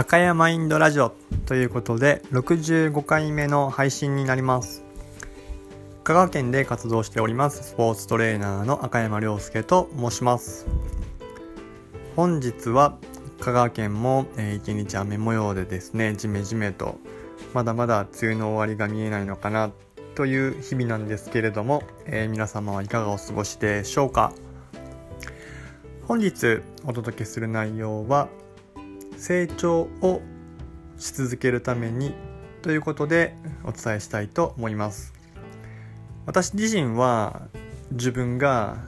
赤山マインドラジオということで65回目の配信になります。香川県で活動しておりますスポーツトレーナーの赤山亮介と申します。本日は香川県も一日雨模様でですねジメジメとまだまだ梅雨の終わりが見えないのかなという日々なんですけれども、えー、皆様はいかがお過ごしでしょうか。本日お届けする内容は成長をし続けるためにということでお伝えしたいと思います。私自身は自分が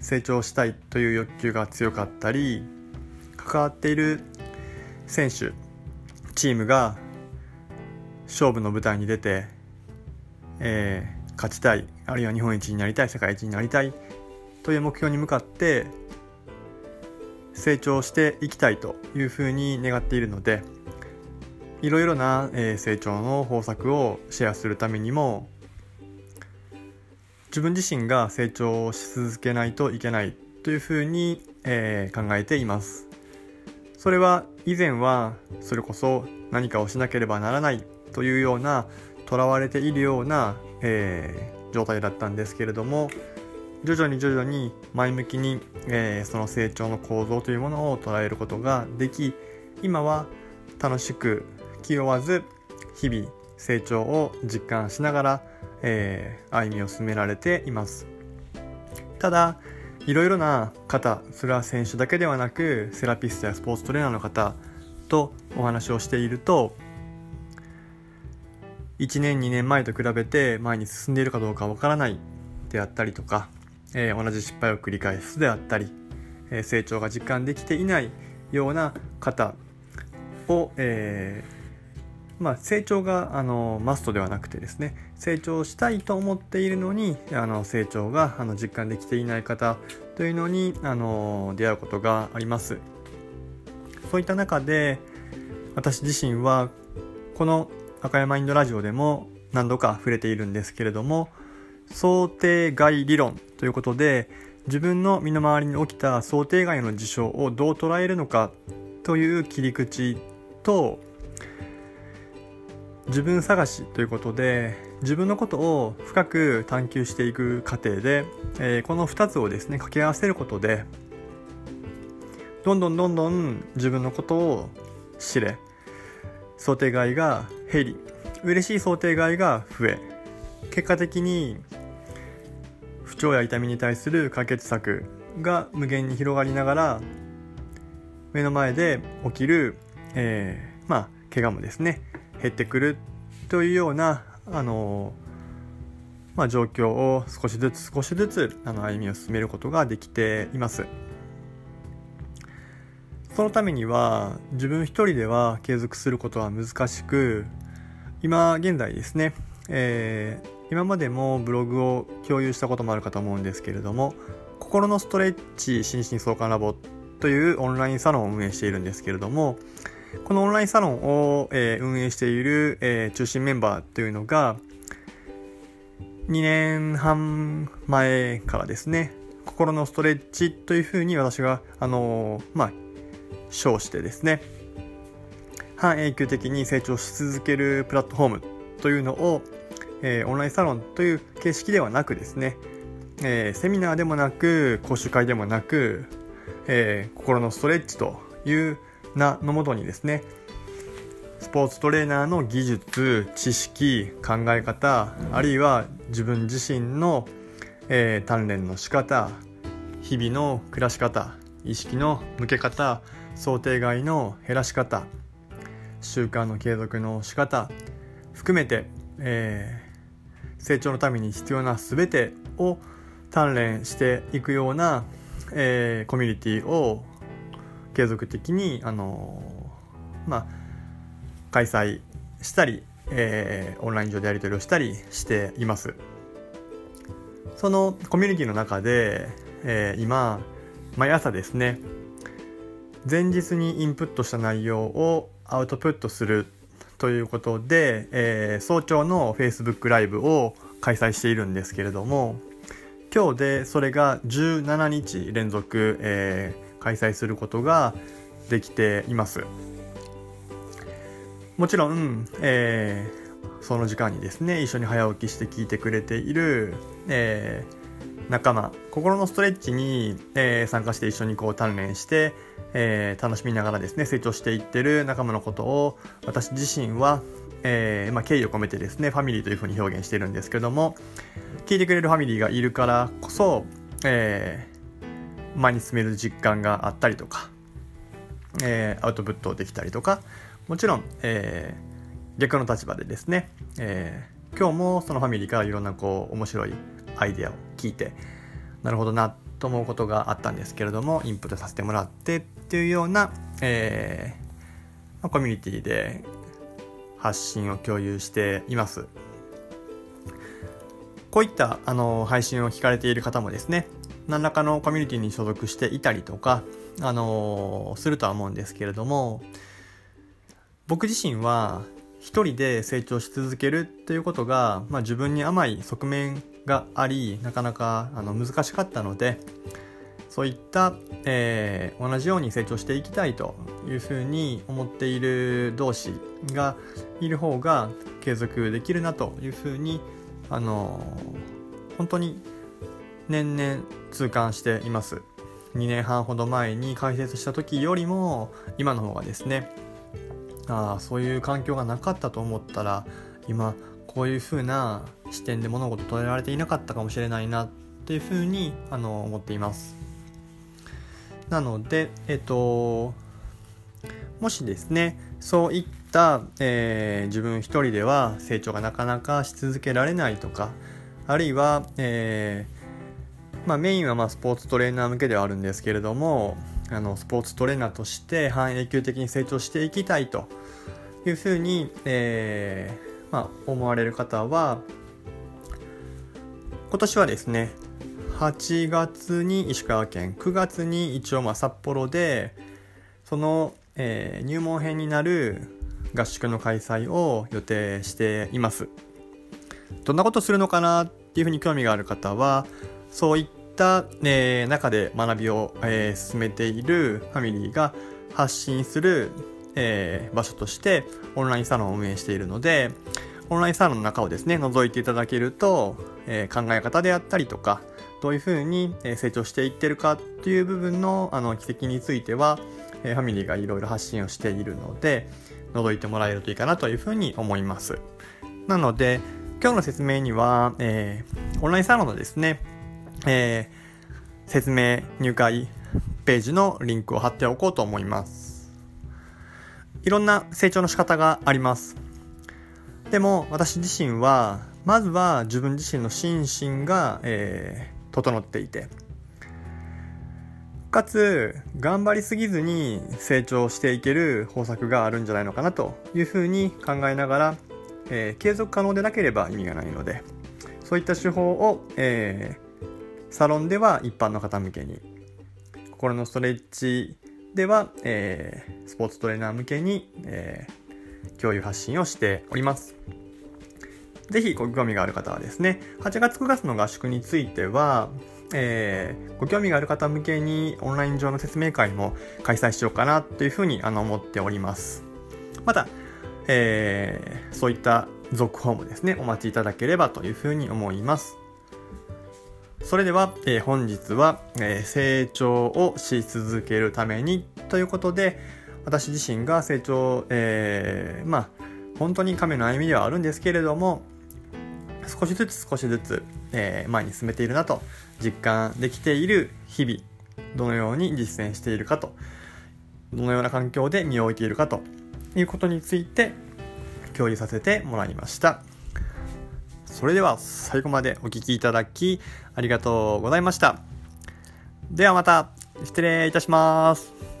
成長したいという欲求が強かったり関わっている選手チームが勝負の舞台に出てえー、勝ちたいあるいは日本一になりたい世界一になりたいという目標に向かって成長していきたいというふうに願っているのでいろいろな、成長の方策をシェアするためにも自分自身が成長し続けないといけないというふうに、えー、考えています。それは以前はそれこそ何かをしなければならないというようなとらわれているような、えー、状態だったんですけれども徐々に徐々に前向きに、えー、その成長の構造というものを捉えることができ今は楽しく気負わず日々成長を実感しながら、えー、歩みを進められています。ただいろいろな方それは選手だけではなくセラピストやスポーツトレーナーの方とお話をしていると1年2年前と比べて前に進んでいるかどうかわからないであったりとか、えー、同じ失敗を繰り返すであったり、えー、成長が実感できていないような方を、えー、まあ、成長があのマストではなくてですね成長したいと思っているのにあの成長があの実感できていない方というのにあの出会うことがあります。そういった中で私自身はこの赤山インドラジオでも何度か触れているんですけれども想定外理論ということで自分の身の回りに起きた想定外の事象をどう捉えるのかという切り口と自分探しということで自分のことを深く探求していく過程で、えー、この2つをですね掛け合わせることでどんどんどんどん自分のことを知れ想定外が減り嬉しい想定外が増え結果的に不調や痛みに対する解決策が無限に広がりながら目の前で起きる、えー、まあ怪我もですね減ってくるというようなあのまあ、状況を少しずつ少しずつあの歩みを進めることができています。そのためには自分一人では継続することは難しく今現在ですね、えー、今までもブログを共有したこともあるかと思うんですけれども心のストレッチ心身相関ラボというオンラインサロンを運営しているんですけれどもこのオンラインサロンを、えー、運営している、えー、中心メンバーというのが2年半前からですね心のストレッチというふうに私があのー、まあ称してですね半永久的に成長し続けるプラットフォームというのを、えー、オンラインサロンという形式ではなくですね、えー、セミナーでもなく講習会でもなく、えー、心のストレッチという名のもとにですねスポーツトレーナーの技術知識考え方あるいは自分自身の、えー、鍛錬の仕方日々の暮らし方意識の向け方想定外の減らし方習慣の継続の仕方含めて、えー、成長のために必要な全てを鍛錬していくような、えー、コミュニティを継続的に、あのー、まあ、開催したり、えー、オンライン上でやり取りをしたりしています。そのコミュニティの中で、えー、今毎朝ですね前日にインプットした内容をアウトプットするということで、えー、早朝の Facebook ライブを開催しているんですけれども今日でそれが17日連続、えー、開催することができています。もちろん、えー、その時間にですね一緒に早起きして聞いてくれている、えー、仲間心のストレッチに、えー、参加して一緒にこう鍛錬して、えー、楽しみながらですね成長していってる仲間のことを私自身は、えーまあ、敬意を込めてですねファミリーというふうに表現してるんですけども聞いてくれるファミリーがいるからこそ、えー、前に進める実感があったりとか、えー、アウトプットできたりとかもちろん、えー、逆の立場でですね、えー、今日もそのファミリーからいろんなこう面白いアイデアを聞いてなるほどなと思うことがあったんですけれどもインプットさせてもらってっていうような、えー、コミュニティで発信を共有しています。こういったあの配信を聞かれている方もですね何らかのコミュニティに所属していたりとか、あのするとは思うんですけれども僕自身は一人で成長し続けるっていうことが、まあ、自分に甘い側面がありなかなかあの難しかったのでそういった、えー、同じように成長していきたいというふうに思っている同士がいる方が継続できるなというふうにあの本当に年々痛感しています。2年半ほど前に開設した時よりも今の方がですねああそういう環境がなかったと思ったら今こういう風な視点で物事捉えられていなかったかもしれないなっていう風にあの思っています。なのでえっともしですねそういった、えー、自分一人では成長がなかなかし続けられないとかあるいは、えー、まあ、メインはまスポーツトレーナー向けではあるんですけれどもあのスポーツトレーナーとして半永久的に成長していきたいというふうに、えー、まあ、思われる方は今年はですね8月に石川県9月に一応まあ札幌でその、えー、入門編になる合宿の開催を予定しています。どんなことするのかなっていうふうに興味がある方はそういった、え、中で学びを、えー、進めているファミリーが発信する、えー、場所としてオンラインサロンを運営しているのでオンラインサロンの中をですね覗いていただけると、え考え方であったりとかどういうふうに成長していってるかっていう部分のあの軌跡については、えファミリーがいろいろ発信をしているので覗いてもらえるといいかなというふうに思います。なので今日の説明には、えー、オンラインサロンのですね、えー、説明入会ページのリンクを貼っておこうと思います。いろんな成長の仕方があります。でも私自身はまずは自分自身の心身が、えー、整っていてかつ頑張りすぎずに成長していける方策があるんじゃないのかなというふうに考えながら、えー、継続可能でなければ意味がないのでそういった手法を、えー、サロンでは一般の方向けに心のストレッチでは、えー、スポーツトレーナー向けに、え共有発信をしております。ぜひご興味がある方はですね、8月9月の合宿については、えー、ご興味がある方向けにオンライン上の説明会も開催しようかなというふうにあの思っております。また、えー、そういった続報もですね、お待ちいただければというふうに思います。それでは、えー、本日は、えー、成長をし続けるためにということで、私自身が成長、えー、まあ、本当に亀の歩みではあるんですけれども、少しずつ少しずつ、えー、前に進めているなと実感できている日々どのように実践しているかとどのような環境で身を置いているかということについて共有させてもらいました。それでは最後までお聴きいただきありがとうございました。ではまた失礼いたします。